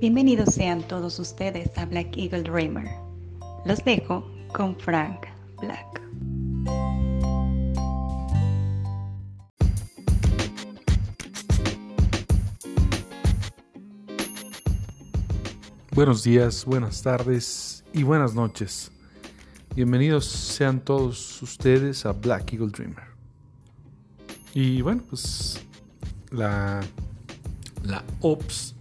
Bienvenidos sean todos ustedes a Black Eagle Dreamer. Los dejo con Frank Black. Buenos días, buenas tardes y buenas noches. Bienvenidos sean todos ustedes a Black Eagle Dreamer. Y bueno, pues la, la OPS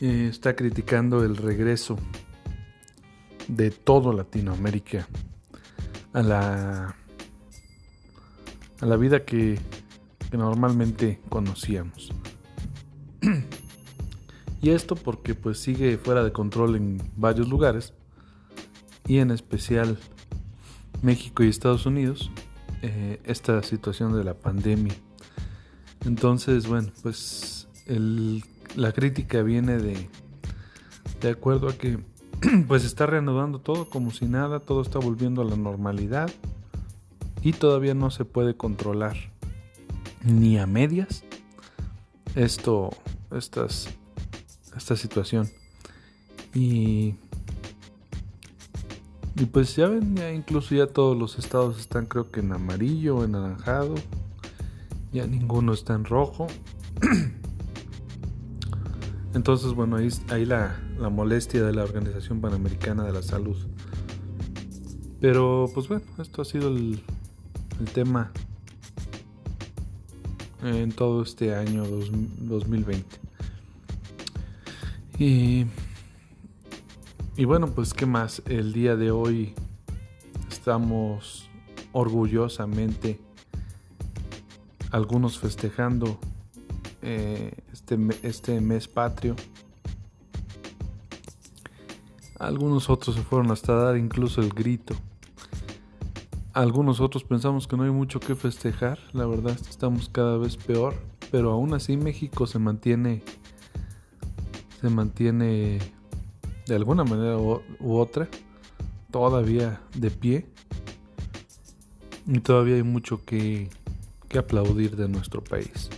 eh, está criticando el regreso de todo Latinoamérica a la, a la vida que, normalmente conocíamos. y esto porque pues sigue fuera de control en varios lugares y en especial México y Estados Unidos eh, esta situación de la pandemia. Entonces, bueno, pues la crítica viene de, de acuerdo a que pues está reanudando todo como si nada, todo está volviendo a la normalidad y todavía no se puede controlar ni a medias esto, esta situación. Y y pues ya ven, ya incluso ya todos los estados están creo que en amarillo en anaranjado. Ya ninguno está en rojo. Entonces, bueno, ahí, ahí la, la, molestia de la Organización Panamericana de la Salud. Pero, pues bueno, esto ha sido el, el tema en todo este año 2020. Y y bueno, pues qué más, el día de hoy estamos orgullosamente algunos festejando eh, este, este mes patrio. Algunos otros se fueron hasta dar incluso el grito. Algunos otros pensamos que no hay mucho que festejar, la verdad estamos cada vez peor, pero aún así México se mantiene se mantiene de alguna manera u, otra, todavía de pie. Y todavía hay mucho que, que aplaudir de nuestro país.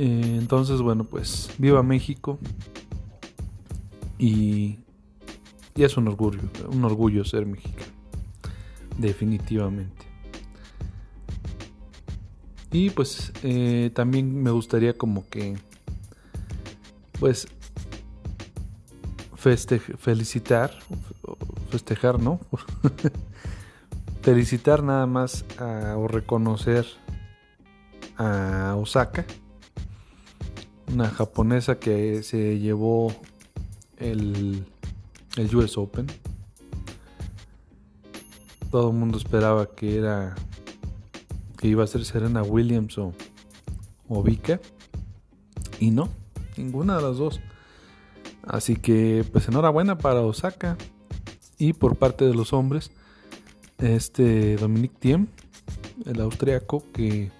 Eh, entonces, bueno, pues viva México. Y, es un orgullo, un orgullo ser mexicano. Definitivamente. Y pues eh, también me gustaría como que, pues felicitar, festejar, ¿no? felicitar nada más o reconocer a Osaka, una japonesa que se llevó el, el US Open. Todo el mundo esperaba que era que iba a ser Serena Williams o, o Vika y no, ninguna de las dos. Así que pues enhorabuena para Osaka. Y por parte de los hombres, este Dominic Thiem, el austriaco, que,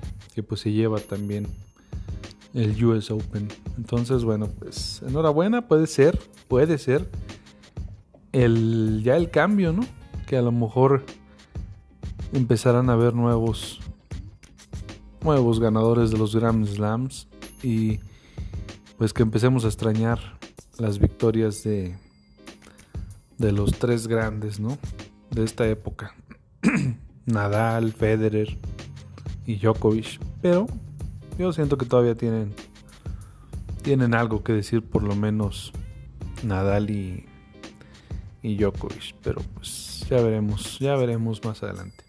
pues se lleva también el US Open. Entonces, bueno, pues enhorabuena, puede ser, puede ser el, ya el cambio, ¿no? Que a lo mejor empezarán a haber nuevos, nuevos ganadores de los Grand Slams y pues que empecemos a extrañar las victorias de, de los tres grandes, ¿no? De esta época. Nadal, Federer y Djokovic. Pero yo siento que todavía tienen, tienen algo que decir, por lo menos Nadal y, y Djokovic. Pero pues ya veremos, ya veremos más adelante.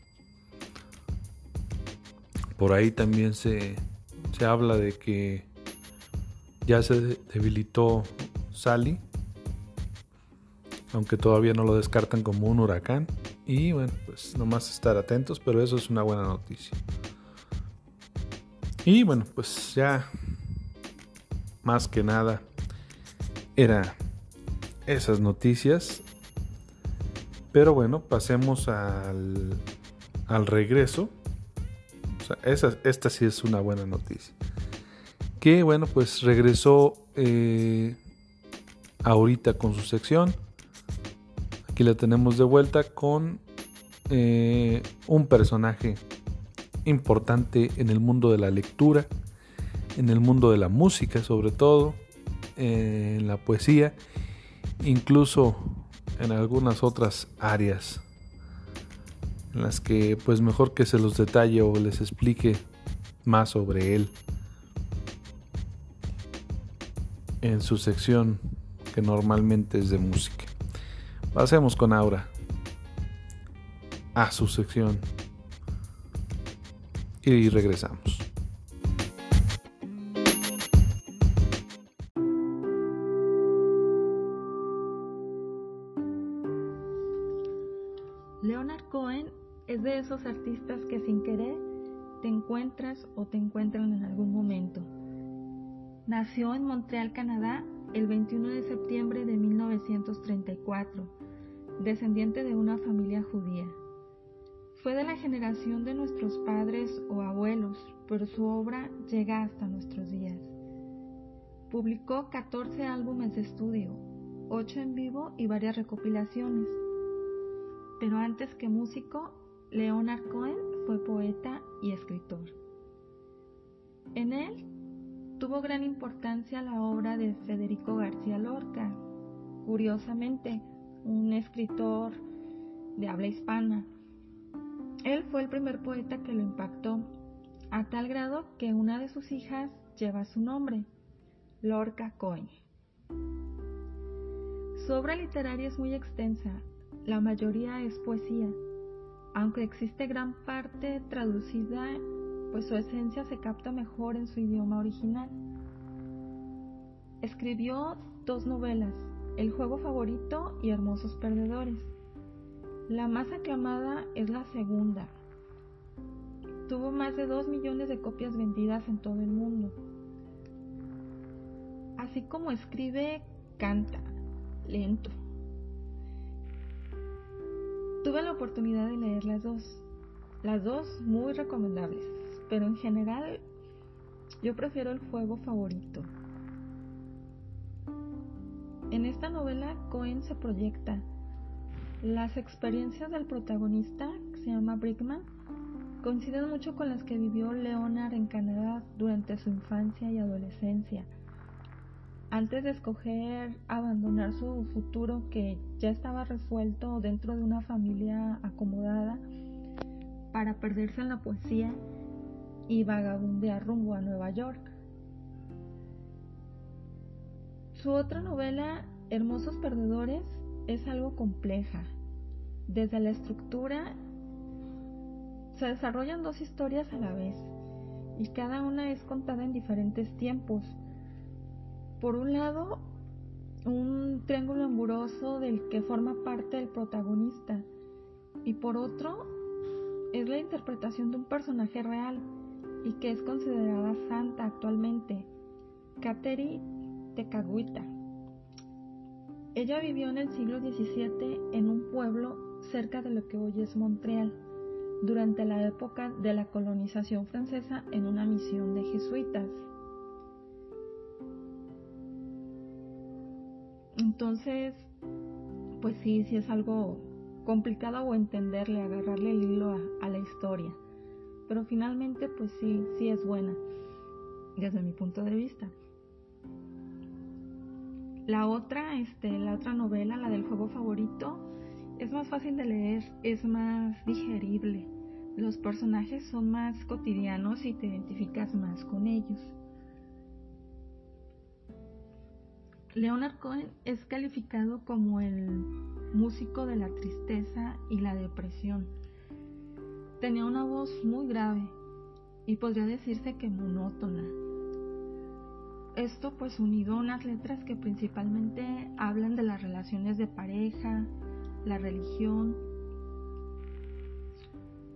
Por ahí también se, se habla de que ya se debilitó Sally, aunque todavía no lo descartan como un huracán. Y bueno, pues nomás estar atentos, pero eso es una buena noticia. Y bueno, pues ya más que nada era esas noticias. Pero bueno, pasemos al, al regreso. esa, esta sí es una buena noticia. Que bueno, pues regresó eh, ahorita con su sección. Aquí la tenemos de vuelta con eh, un personaje importante en el mundo de la lectura, en el mundo de la música sobre todo, en la poesía, incluso en algunas otras áreas en las que pues mejor que se los detalle o les explique más sobre él en su sección que normalmente es de música. Pasemos con Aura a su sección y regresamos. Leonard Cohen es de esos artistas que sin querer te encuentras o te encuentran en algún momento. Nació en Montreal, Canadá, el 21 de septiembre de 1934, descendiente de una familia judía. Fue de la generación de nuestros padres pero su obra llega hasta nuestros días. Publicó 14 álbumes de estudio, 8 en vivo y varias recopilaciones. Pero antes que músico, Leonard Cohen fue poeta y escritor. En él tuvo gran importancia la obra de Federico García Lorca, curiosamente un escritor de habla hispana él fue el primer poeta que lo impactó, a tal grado que una de sus hijas lleva su nombre, Lorca Cohen. Su obra literaria es muy extensa, la mayoría es poesía, aunque existe gran parte traducida, pues su esencia se capta mejor en su idioma original. Escribió dos novelas, El juego favorito y Hermosos perdedores. La más aclamada es la segunda. Tuvo más de 2 millones de copias vendidas en todo el mundo. Así como escribe, canta, lento. Tuve la oportunidad de leer las dos. Las dos muy recomendables, pero en general yo prefiero el juego favorito. En esta novela Cohen se proyecta las experiencias del protagonista, que se llama Brickman, coinciden mucho con las que vivió Leonard en Canadá durante su infancia y adolescencia. Antes de escoger abandonar su futuro que ya estaba resuelto dentro de una familia acomodada para perderse en la poesía y vagabundear rumbo a Nueva York. Su otra novela, Hermosos Perdedores, es algo compleja. Desde la estructura se desarrollan dos historias a la vez y cada una es contada en diferentes tiempos. Por un lado, un triángulo amoroso del que forma parte el protagonista y por otro es la interpretación de un personaje real y que es considerada santa actualmente, Kateri Tekaguita. Ella vivió en el siglo XVII en un pueblo cerca de lo que hoy es Montreal, durante la época de la colonización francesa en una misión de jesuitas. Entonces, pues sí, sí es algo complicado o entenderle, agarrarle el hilo a, la historia. Pero finalmente, pues sí, sí es buena, desde mi punto de vista. La otra, este, la otra novela, la del juego favorito, es más fácil de leer, es más digerible. Los personajes son más cotidianos y te identificas más con ellos. Leonard Cohen es calificado como el músico de la tristeza y la depresión. Tenía una voz muy grave y podría decirse que monótona esto pues unido a unas letras que principalmente hablan de las relaciones de pareja, la religión.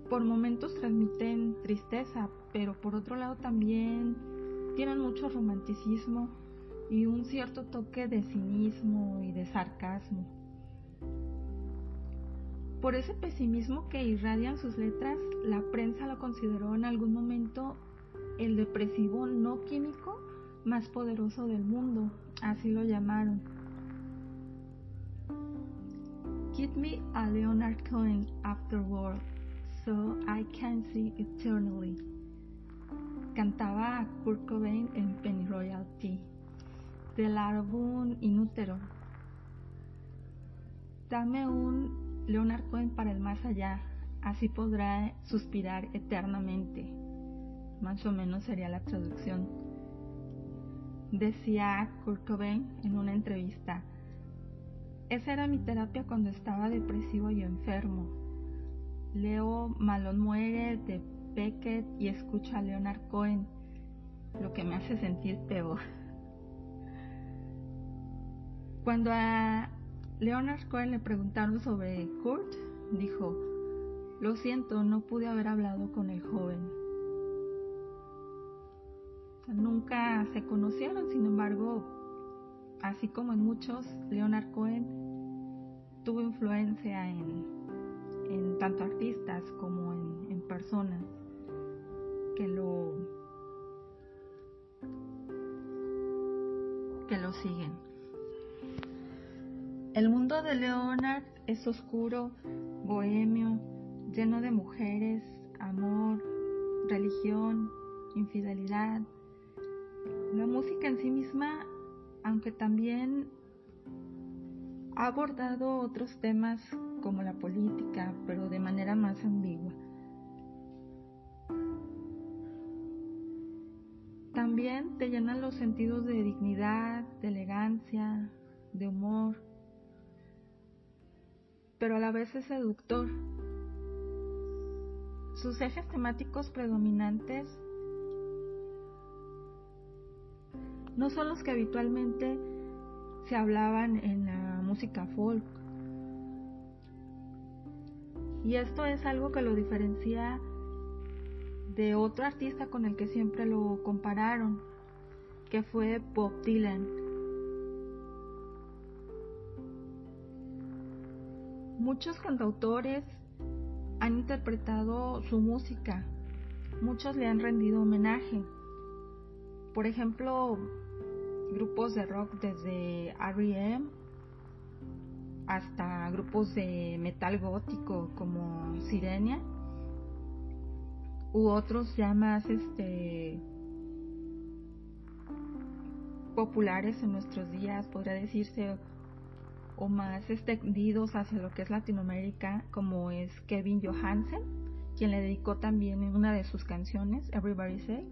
Por momentos transmiten tristeza, pero por otro lado también tienen mucho romanticismo y un cierto toque de cinismo y de sarcasmo. Por ese pesimismo que irradian sus letras, la prensa lo consideró en algún momento el depresivo no químico más poderoso del mundo, así lo llamaron. Give me a Leonard Cohen afterward, so I can see eternally. cantaba Kurt Cobain en Penny Royalty del álbum Inútero. Dame un Leonard Cohen para el más allá, así podrá suspirar eternamente. Más o menos sería la traducción. Decía Kurt Cobain en una entrevista, esa era mi terapia cuando estaba depresivo y enfermo. Leo Malón muere de Beckett y escucho a Leonard Cohen, lo que me hace sentir peor. Cuando a Leonard Cohen le preguntaron sobre Kurt, dijo, lo siento, no pude haber hablado con el joven. Nunca se conocieron, sin embargo, así como en muchos, Leonard Cohen tuvo influencia en, tanto artistas como en, en personas que lo que lo siguen. El mundo de Leonard es oscuro, bohemio, lleno de mujeres, amor, religión, infidelidad. La música en sí misma, aunque también ha abordado otros temas como la política, pero de manera más ambigua. También te llenan los sentidos de dignidad, de elegancia, de humor, pero a la vez es seductor. Sus ejes temáticos predominantes no son los que habitualmente se hablaban en la música folk. Y esto es algo que lo diferencia de otro artista con el que siempre lo compararon, que fue Bob Dylan. Muchos cantautores han interpretado su música, muchos le han rendido homenaje. Por ejemplo, grupos de rock desde R.E.M. hasta grupos de metal gótico como Sirenia u otros ya más este populares en nuestros días, podría decirse, o más extendidos hacia lo que es Latinoamérica, como es Kevin Johansen, quien le dedicó también una de sus canciones, Everybody Say,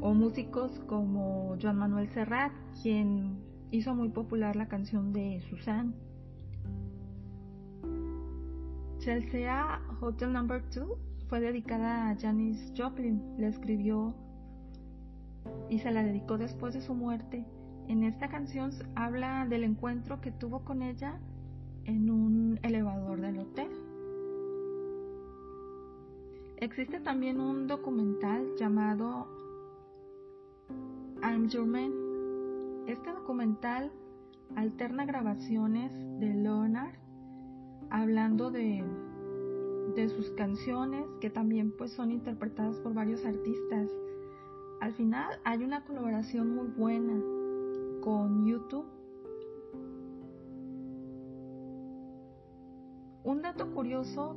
o músicos como Joan Manuel Serrat, quien hizo muy popular la canción de Susan. Chelsea Hotel Number 2 fue dedicada a Janis Joplin, le escribió y se la dedicó después de su muerte. En esta canción habla del encuentro que tuvo con ella en un elevador del hotel. Existe también un documental llamado Your Man. Este documental alterna grabaciones de Leonard hablando de, de sus canciones que también pues son interpretadas por varios artistas. Al final hay una colaboración muy buena con YouTube. Un dato curioso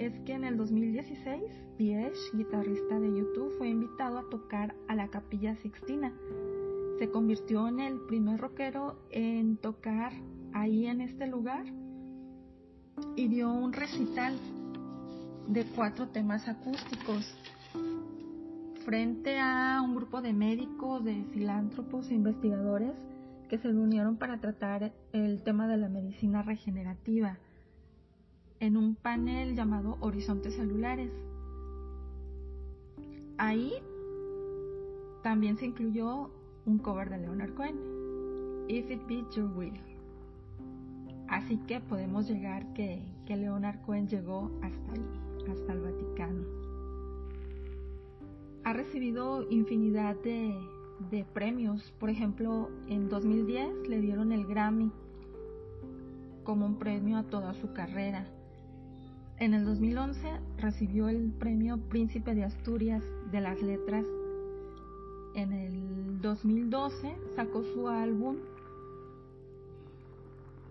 es que en el 2016 Piesh, guitarrista de YouTube, fue invitado a tocar a la Capilla Sixtina. Se convirtió en el primer rockero en tocar ahí en este lugar y dio un recital de cuatro temas acústicos frente a un grupo de médicos, de filántropos e investigadores que se reunieron para tratar el tema de la medicina regenerativa en un panel llamado Horizontes Celulares. Ahí también se incluyó un cover de Leonard Cohen, If It Be Your Will. Así que podemos llegar que, que Leonard Cohen llegó hasta ahí, hasta el Vaticano. Ha recibido infinidad de, de premios. Por ejemplo, en 2010 le dieron el Grammy como un premio a toda su carrera. En el 2011 recibió el premio Príncipe de Asturias de las Letras. En el 2012 sacó su álbum,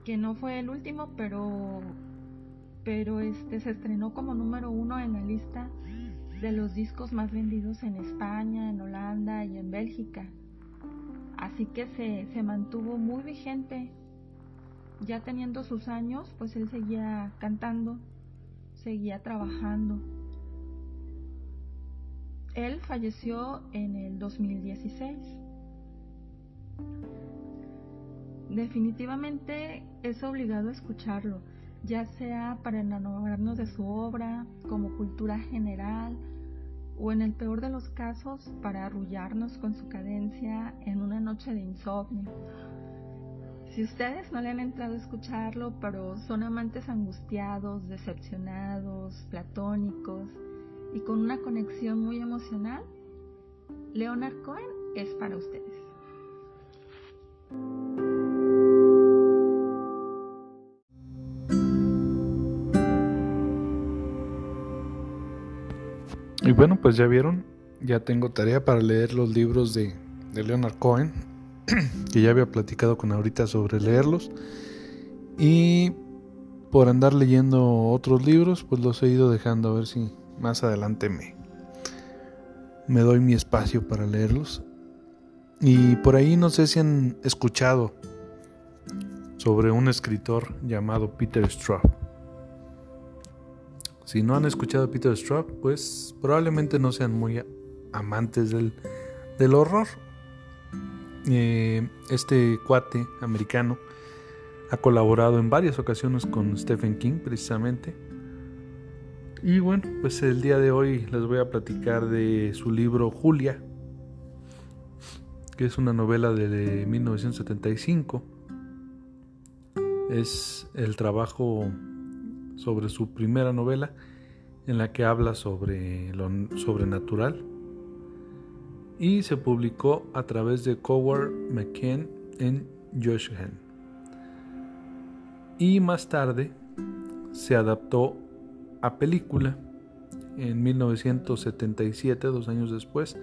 que no fue el último, pero, pero este se estrenó como número uno en la lista de los discos más vendidos en España, en Holanda y en Bélgica. Así que se, se mantuvo muy vigente. Ya teniendo sus años, pues él seguía cantando, seguía trabajando. Él falleció en el 2016. Definitivamente es obligado escucharlo, ya sea para enamorarnos de su obra, como cultura general, o en el peor de los casos para arrullarnos con su cadencia en una noche de insomnio. Si ustedes no le han entrado a escucharlo, pero son amantes angustiados, decepcionados, platónicos y con una conexión muy emocional, Leonard Cohen es para ustedes. Y bueno, pues ya vieron, ya tengo tarea para leer los libros de, Leonard Cohen, que ya había platicado con ahorita sobre leerlos. Y por andar leyendo otros libros, pues los he ido dejando a ver si más adelante me, me doy mi espacio para leerlos. Y por ahí no sé si han escuchado sobre un escritor llamado Peter Straub. Si no han escuchado a Peter Straub, pues probablemente no sean muy amantes del, horror. Eh, este cuate americano ha colaborado en varias ocasiones con Stephen King, precisamente. Y bueno, pues el día de hoy les voy a platicar de su libro Julia, que es una novela de 1975. Es el trabajo sobre su primera novela en la que habla sobre lo sobrenatural y se publicó a través de Coward McKen en Joshua. Y más tarde se adaptó a película en 1977, dos años después,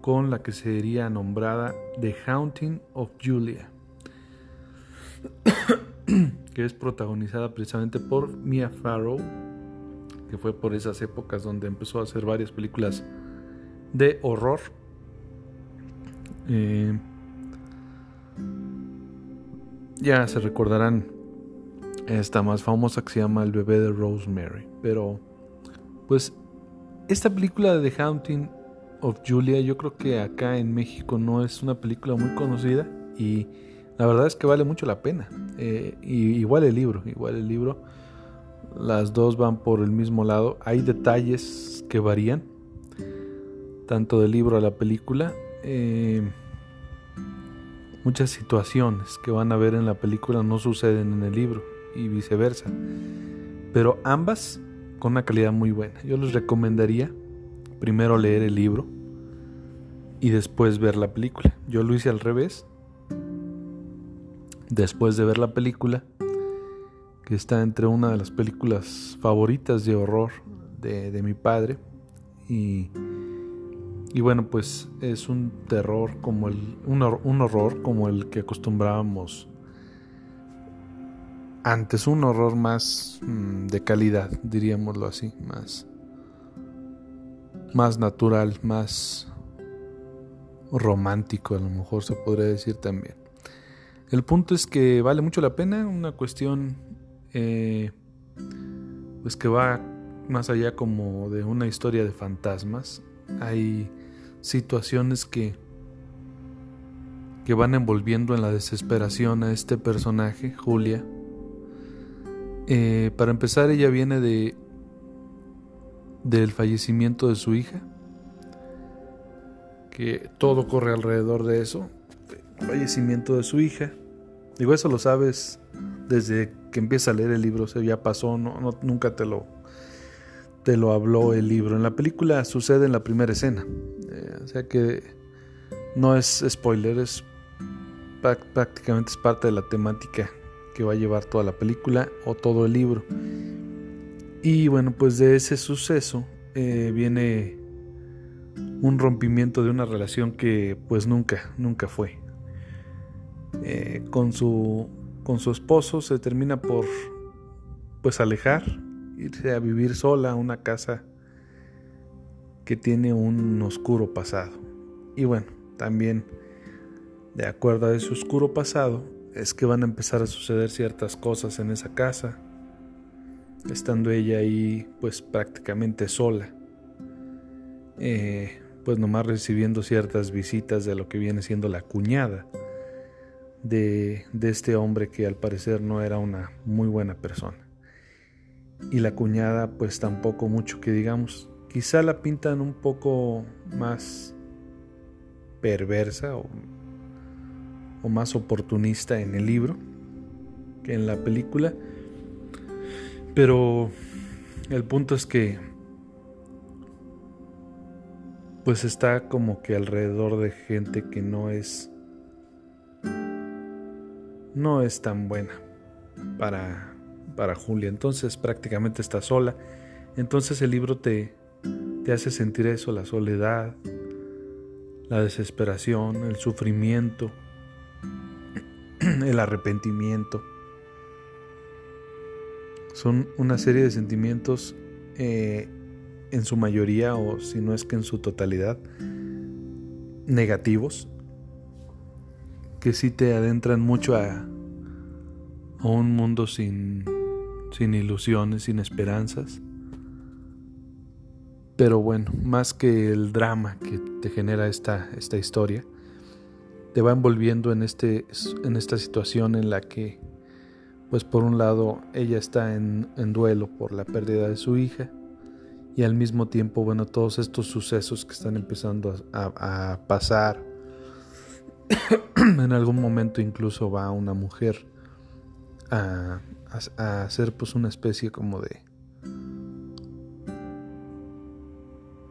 con la que sería nombrada The Haunting of Julia que es protagonizada precisamente por Mia Farrow, que fue por esas épocas donde empezó a hacer varias películas de horror. Eh, ya se recordarán esta más famosa que se llama El bebé de Rosemary. Pero, pues, esta película de The Haunting of Julia, yo creo que acá en México no es una película muy conocida y la verdad es que vale mucho la pena. Eh, y igual el libro, igual el libro. Las dos van por el mismo lado. Hay detalles que varían, tanto del libro a la película. Eh, muchas situaciones que van a ver en la película no suceden en el libro y viceversa. Pero ambas con una calidad muy buena. Yo les recomendaría primero leer el libro y después ver la película. Yo lo hice al revés después de ver la película, que está entre una de las películas favoritas de horror de, mi padre. Y, y, bueno, pues es un terror como el, un, horror como el que acostumbrábamos antes, un horror más mm, de calidad, diríamoslo así, más, más natural, más romántico, a lo mejor se podría decir también. El punto es que vale mucho la pena, una cuestión eh, pues que va más allá como de una historia de fantasmas. Hay situaciones que, que van envolviendo en la desesperación a este personaje, Julia. Eh, para empezar, ella viene de del fallecimiento de su hija, que todo corre alrededor de eso, el fallecimiento de su hija. Digo, eso lo sabes desde que empieza a leer el libro, o sea, ya pasó, no, nunca te lo, te lo habló el libro. En la película sucede en la primera escena, o sea que no es spoiler, es prácticamente es parte de la temática que va a llevar toda la película o todo el libro. Y bueno, pues de ese suceso eh, viene un rompimiento de una relación que pues nunca, nunca fue. Eh, con, su, con su esposo se termina por pues alejar, irse a vivir sola a una casa que tiene un oscuro pasado. Y bueno, también de acuerdo a ese oscuro pasado es que van a empezar a suceder ciertas cosas en esa casa, estando ella ahí pues prácticamente sola, eh, pues nomás recibiendo ciertas visitas de lo que viene siendo la cuñada de, de este hombre que al parecer no era una muy buena persona. Y la cuñada pues tampoco mucho que digamos, quizá la pintan un poco más perversa o, más oportunista en el libro que en la película. Pero el punto es que pues está como que alrededor de gente que no es no es tan buena para para Julia. Entonces prácticamente está sola. Entonces el libro te te hace sentir eso, la soledad, la desesperación, el sufrimiento, el arrepentimiento. Son una serie de sentimientos eh, en su mayoría o si no es que en su totalidad negativos que sí te adentran mucho a, un mundo sin ilusiones, sin esperanzas. Pero bueno, más que el drama que te genera esta, esta historia, te va envolviendo en, este, en esta situación en la que, pues por un lado, ella está en, duelo por la pérdida de su hija y al mismo tiempo, bueno, todos estos sucesos que están empezando a, pasar. en algún momento incluso va una mujer a, a, hacer pues una especie como de,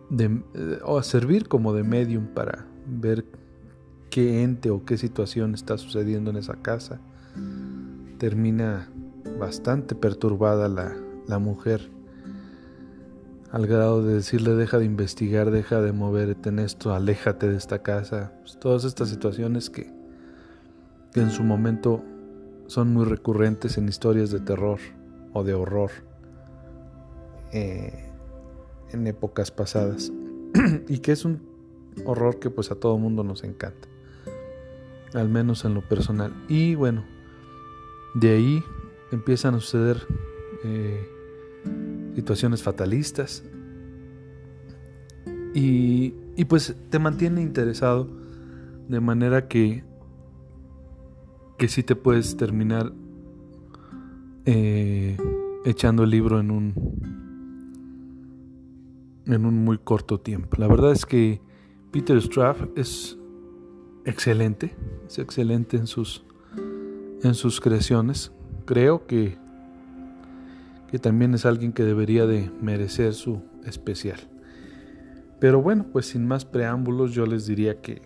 de o a servir como de medium para ver qué ente o qué situación está sucediendo en esa casa. Termina bastante perturbada la, la mujer al grado de decirle deja de investigar, deja de moverte en esto, aléjate de esta casa. Pues, todas estas situaciones que, que en su momento son muy recurrentes en historias de terror o de horror eh, en épocas pasadas. Y que es un horror que pues a todo mundo nos encanta. Al menos en lo personal. Y bueno de ahí empiezan a suceder eh, situaciones fatalistas. Y, y pues te mantiene interesado de manera que, que sí te puedes terminar eh, echando el libro en un, en un muy corto tiempo. La verdad es que Peter Straff es excelente, es excelente en sus, en sus creaciones. Creo que que también es alguien que debería de merecer su especial. Pero bueno, pues sin más preámbulos yo les diría que,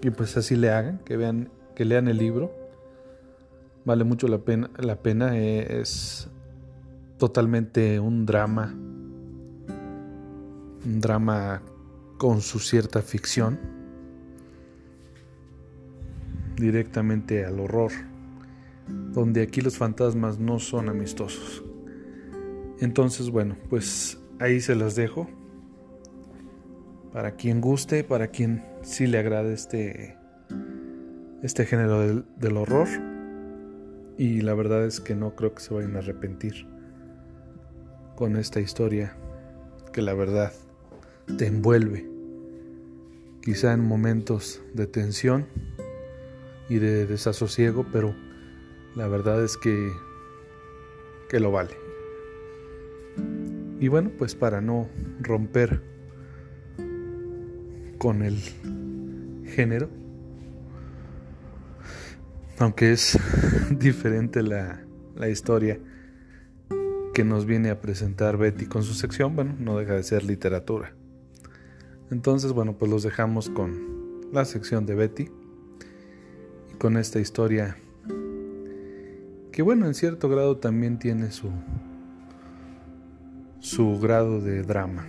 que pues así le hagan, que vean, que lean el libro. Vale mucho la pena, la pena eh, es totalmente un drama, un drama con su cierta ficción, directamente al horror, donde aquí los fantasmas no son amistosos. Entonces, bueno, pues ahí se las dejo. Para quien guste, para quien sí le agrade este, este género del, del horror. Y la verdad es que no creo que se vayan a arrepentir con esta historia que la verdad te envuelve. Quizá en momentos de tensión y de desasosiego, pero la verdad es que, que lo vale. Y bueno, pues para no romper con el género, aunque es diferente la, la historia que nos viene a presentar Betty con su sección, bueno, no deja de ser literatura. Entonces, bueno, pues los dejamos con la sección de Betty y con esta historia que bueno, en cierto grado también tiene su su grado de drama.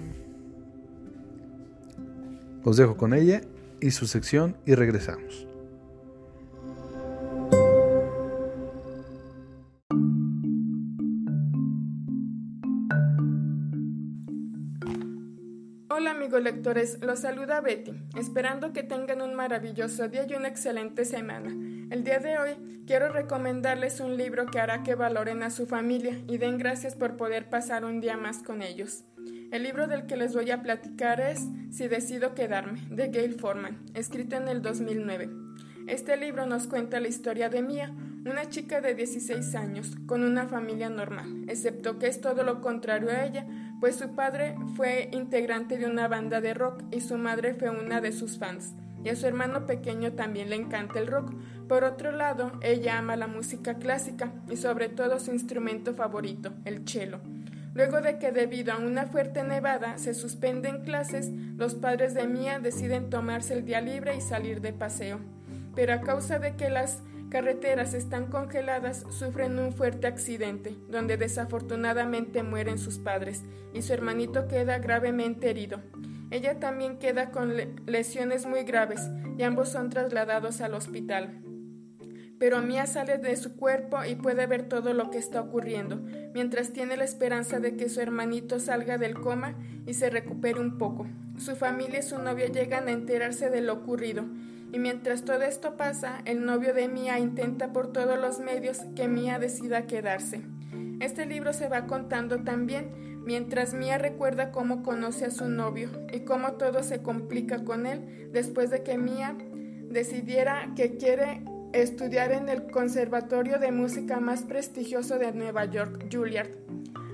Os dejo con ella y su sección y regresamos. Hola amigos lectores, los saluda Betty, esperando que tengan un maravilloso día y una excelente semana. El día de hoy quiero recomendarles un libro que hará que valoren a su familia y den gracias por poder pasar un día más con ellos. El libro del que les voy a platicar es Si decido quedarme, de Gail Forman, escrito en el 2009. Este libro nos cuenta la historia de Mia, una chica de 16 años, con una familia normal, excepto que es todo lo contrario a ella, pues su padre fue integrante de una banda de rock y su madre fue una de sus fans. Y a su hermano pequeño también le encanta el rock. Por otro lado, ella ama la música clásica y sobre todo su instrumento favorito, el cello. Luego de que debido a una fuerte nevada se suspenden clases, los padres de Mia deciden tomarse el día libre y salir de paseo. Pero a causa de que las carreteras están congeladas, sufren un fuerte accidente, donde desafortunadamente mueren sus padres y su hermanito queda gravemente herido. Ella también queda con lesiones muy graves y ambos son trasladados al hospital. Pero Mia sale de su cuerpo y puede ver todo lo que está ocurriendo, mientras tiene la esperanza de que su hermanito salga del coma y se recupere un poco. Su familia y su novio llegan a enterarse de lo ocurrido y mientras todo esto pasa, el novio de Mia intenta por todos los medios que Mia decida quedarse. Este libro se va contando también mientras Mia recuerda cómo conoce a su novio y cómo todo se complica con él después de que Mia decidiera que quiere estudiar en el conservatorio de música más prestigioso de Nueva York, Juilliard.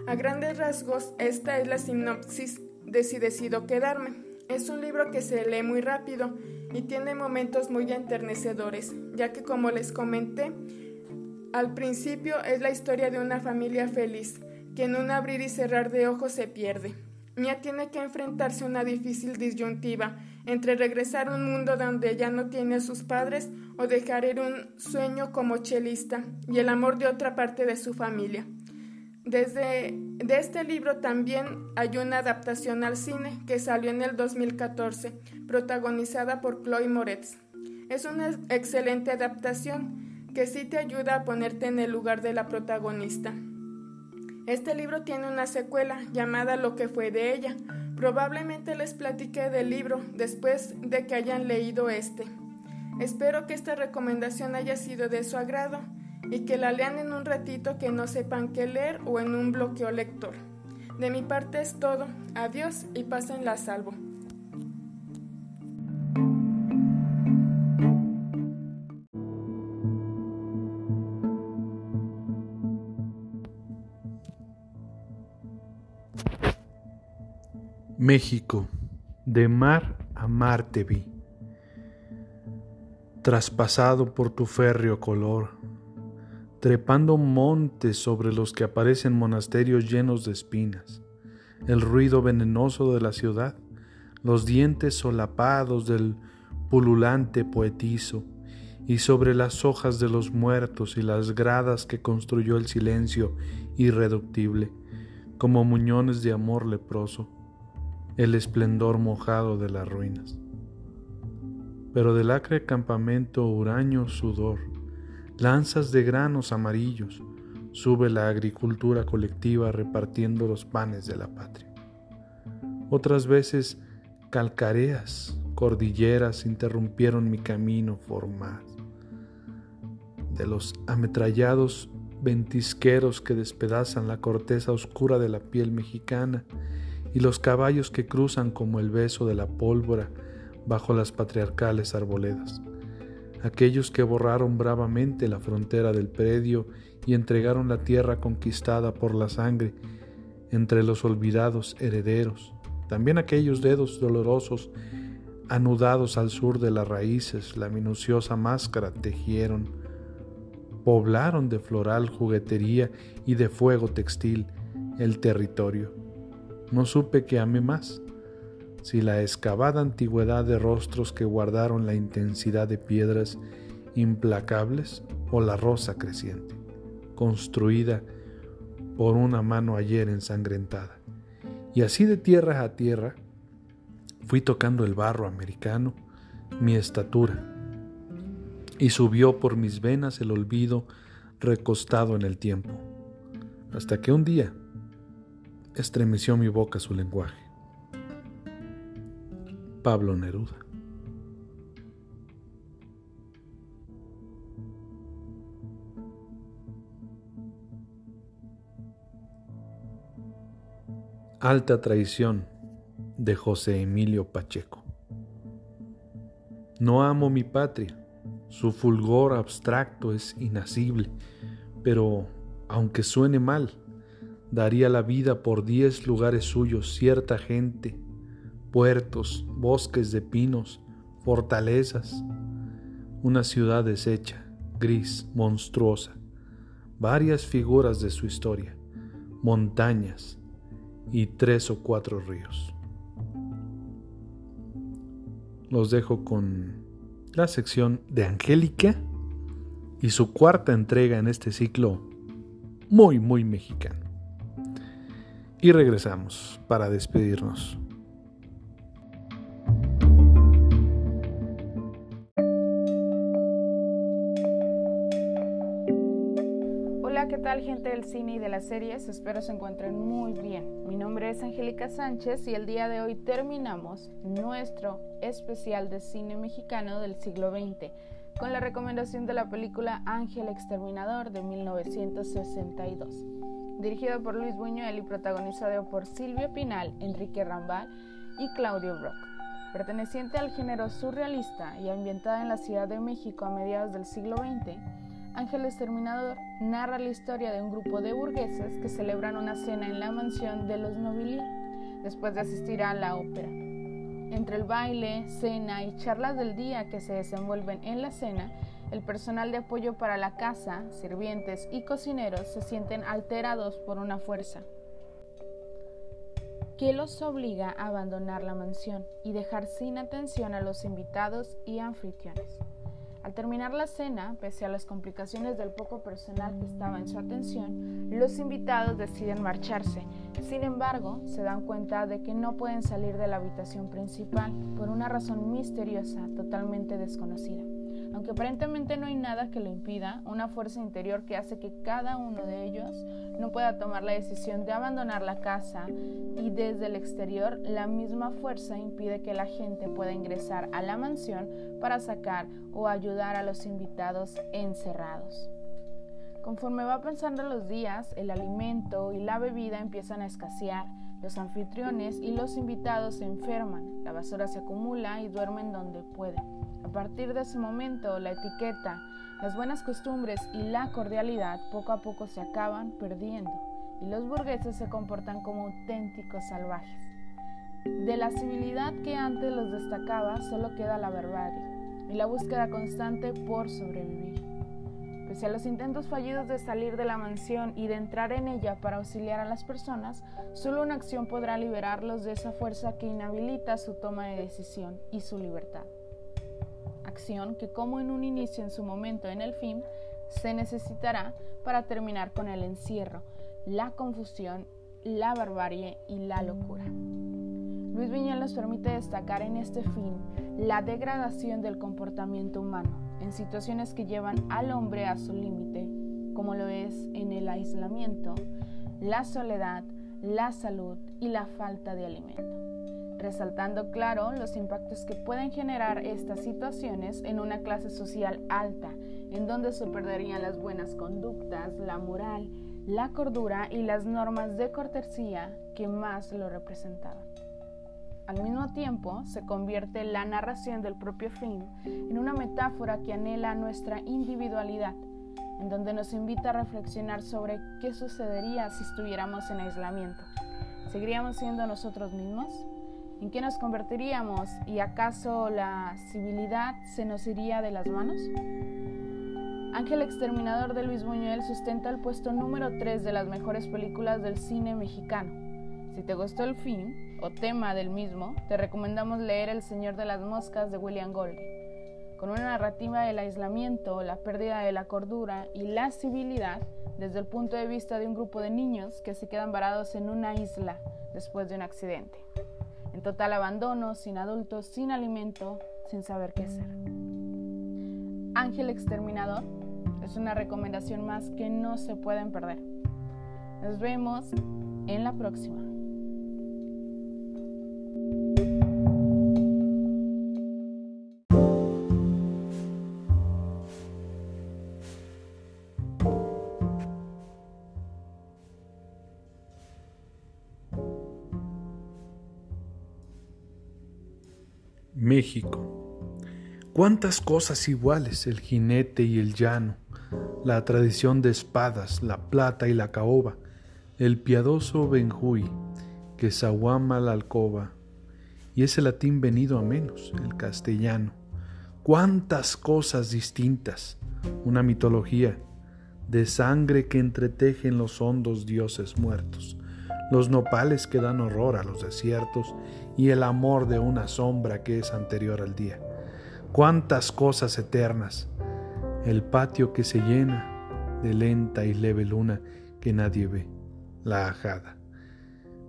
A grandes rasgos, esta es la sinopsis de Si decido quedarme. Es un libro que se lee muy rápido y tiene momentos muy enternecedores, ya que como les comenté, al principio es la historia de una familia feliz, que en un abrir y cerrar de ojos se pierde. Mia tiene que enfrentarse a una difícil disyuntiva entre regresar a un mundo donde ya no tiene a sus padres o dejar ir un sueño como chelista y el amor de otra parte de su familia. Desde de este libro también hay una adaptación al cine que salió en el 2014, protagonizada por Chloe Moretz. Es una excelente adaptación que sí te ayuda a ponerte en el lugar de la protagonista. Este libro tiene una secuela llamada Lo que fue de ella. Probablemente les platiqué del libro después de que hayan leído este. Espero que esta recomendación haya sido de su agrado y que la lean en un ratito que no sepan qué leer o en un bloqueo lector. De mi parte es todo. Adiós y pásenla a salvo. México, de mar a mar te vi, traspasado por tu férreo color trepando montes sobre los que aparecen monasterios llenos de espinas, el ruido venenoso de la ciudad, los dientes solapados del pululante poetizo, y sobre las hojas de los muertos y las gradas que construyó el silencio irreductible, como muñones de amor leproso, el esplendor mojado de las ruinas. Pero del acre campamento huraño sudor, lanzas de granos amarillos, sube la agricultura colectiva repartiendo los panes de la patria. Otras veces calcareas, cordilleras interrumpieron mi camino formal. De los ametrallados ventisqueros que despedazan la corteza oscura de la piel mexicana y los caballos que cruzan como el beso de la pólvora bajo las patriarcales arboledas aquellos que borraron bravamente la frontera del predio y entregaron la tierra conquistada por la sangre entre los olvidados herederos, también aquellos dedos dolorosos anudados al sur de las raíces, la minuciosa máscara tejieron, poblaron de floral juguetería y de fuego textil el territorio. No supe que amé más si la excavada antigüedad de rostros que guardaron la intensidad de piedras implacables o la rosa creciente, construida por una mano ayer ensangrentada. Y así de tierra a tierra fui tocando el barro americano, mi estatura, y subió por mis venas el olvido recostado en el tiempo, hasta que un día estremeció mi boca su lenguaje Pablo Neruda. Alta traición de José Emilio Pacheco. No amo mi patria, su fulgor abstracto es inacible, pero aunque suene mal, daría la vida por diez lugares suyos, cierta gente, puertos, bosques de pinos, fortalezas, una ciudad deshecha, gris, monstruosa, varias figuras de su historia, montañas y tres o cuatro ríos. Los dejo con la sección de Angélica y su cuarta entrega en este ciclo muy, muy mexicano. Y regresamos para despedirnos. ¿Qué tal gente del cine y de las series? Espero se encuentren muy bien. Mi nombre es Angélica Sánchez y el día de hoy terminamos nuestro especial de cine mexicano del siglo XX con la recomendación de la película Ángel Exterminador de 1962 dirigido por Luis Buñuel y protagonizado por Silvia Pinal, Enrique Rambal y Claudio Brock. Perteneciente al género surrealista y ambientada en la Ciudad de México a mediados del siglo XX, Ángel Exterminador narra la historia de un grupo de burgueses que celebran una cena en la mansión de los Nobilier después de asistir a la ópera. Entre el baile, cena y charlas del día que se desenvuelven en la cena, el personal de apoyo para la casa, sirvientes y cocineros se sienten alterados por una fuerza que los obliga a abandonar la mansión y dejar sin atención a los invitados y anfitriones. Al terminar la cena, pese a las complicaciones del poco personal que estaba en su atención, los invitados deciden marcharse. Sin embargo, se dan cuenta de que no pueden salir de la habitación principal por una razón misteriosa totalmente desconocida. Aunque aparentemente no hay nada que lo impida, una fuerza interior que hace que cada uno de ellos no pueda tomar la decisión de abandonar la casa y desde el exterior la misma fuerza impide que la gente pueda ingresar a la mansión para sacar o ayudar a los invitados encerrados. Conforme va pasando los días, el alimento y la bebida empiezan a escasear, los anfitriones y los invitados se enferman, la basura se acumula y duermen donde pueden. A partir de ese momento, la etiqueta, las buenas costumbres y la cordialidad poco a poco se acaban perdiendo y los burgueses se comportan como auténticos salvajes. De la civilidad que antes los destacaba solo queda la barbarie y la búsqueda constante por sobrevivir. Pese a los intentos fallidos de salir de la mansión y de entrar en ella para auxiliar a las personas, solo una acción podrá liberarlos de esa fuerza que inhabilita su toma de decisión y su libertad acción que como en un inicio en su momento en el film, se necesitará para terminar con el encierro, la confusión, la barbarie y la locura. Luis Viñal nos permite destacar en este film la degradación del comportamiento humano en situaciones que llevan al hombre a su límite, como lo es en el aislamiento, la soledad, la salud y la falta de alimento resaltando claro los impactos que pueden generar estas situaciones en una clase social alta, en donde se perderían las buenas conductas, la moral, la cordura y las normas de cortesía que más lo representaban. Al mismo tiempo, se convierte la narración del propio film en una metáfora que anhela nuestra individualidad, en donde nos invita a reflexionar sobre qué sucedería si estuviéramos en aislamiento. ¿Seguiríamos siendo nosotros mismos? ¿En qué nos convertiríamos? ¿Y acaso la civilidad se nos iría de las manos? Ángel Exterminador de Luis Buñuel sustenta el puesto número 3 de las mejores películas del cine mexicano. Si te gustó el film o tema del mismo, te recomendamos leer El Señor de las Moscas de William Golding. Con una narrativa del aislamiento, la pérdida de la cordura y la civilidad desde el punto de vista de un grupo de niños que se quedan varados en una isla después de un accidente en total abandono, sin adultos, sin alimento, sin saber qué hacer. Ángel Exterminador es una recomendación más que no se pueden perder. Nos vemos en la próxima. México. Cuántas cosas iguales, el jinete y el llano, la tradición de espadas, la plata y la caoba, el piadoso Benjuy, que zaguama la alcoba, y ese latín venido a menos, el castellano. Cuántas cosas distintas, una mitología de sangre que entretejen los hondos dioses muertos, los nopales que dan horror a los desiertos y el amor de una sombra que es anterior al día. Cuántas cosas eternas, el patio que se llena de lenta y leve luna que nadie ve, la ajada.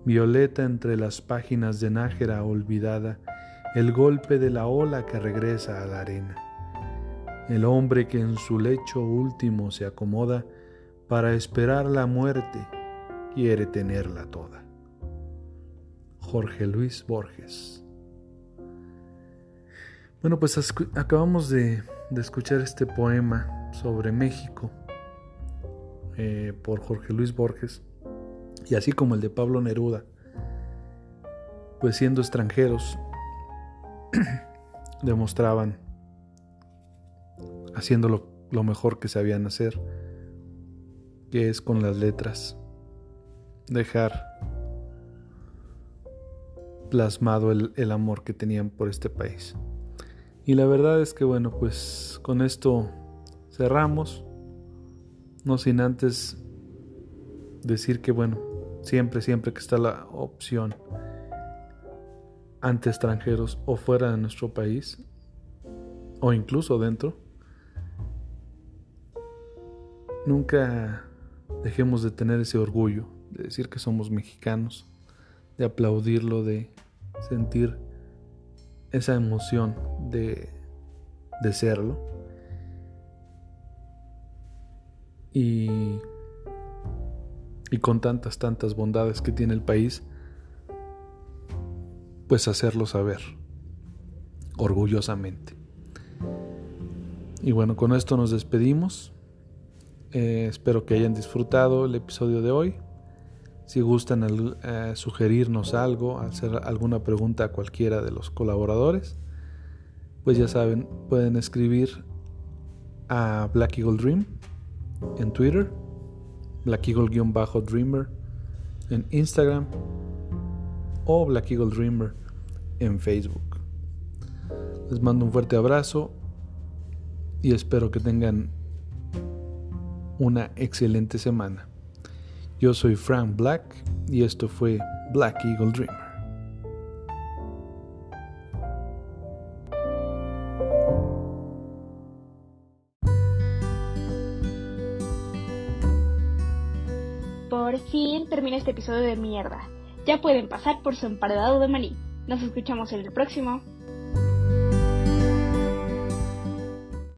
Violeta entre las páginas de Nájera olvidada, el golpe de la ola que regresa a la arena. El hombre que en su lecho último se acomoda para esperar la muerte quiere tenerla toda. Jorge Luis Borges. Bueno, pues acabamos de, escuchar este poema sobre México eh, por Jorge Luis Borges y así como el de Pablo Neruda, pues siendo extranjeros demostraban haciendo lo, lo mejor que sabían hacer, que es con las letras dejar plasmado el, amor que tenían por este país. Y la verdad es que bueno, pues con esto cerramos, no sin antes decir que bueno, siempre, siempre que está la opción ante extranjeros o fuera de nuestro país, o incluso dentro, nunca dejemos de tener ese orgullo de decir que somos mexicanos, de aplaudirlo, de sentir esa emoción de, de serlo. Y, y con tantas, tantas bondades que tiene el país, pues hacerlo saber orgullosamente. Y bueno, con esto nos despedimos. Eh, espero que hayan disfrutado el episodio de hoy. Si gustan eh, sugerirnos algo, hacer alguna pregunta a cualquiera de los colaboradores, pues ya saben, pueden escribir a Black Eagle Dream en Twitter, Black Eagle-Dreamer en Instagram o Black Eagle Dreamer en Facebook. Les mando un fuerte abrazo y espero que tengan una excelente semana. Yo soy Frank Black y esto fue Black Eagle Dreamer. Por fin termina este episodio de mierda. Ya pueden pasar por su emparedado de maní. Nos escuchamos en el próximo.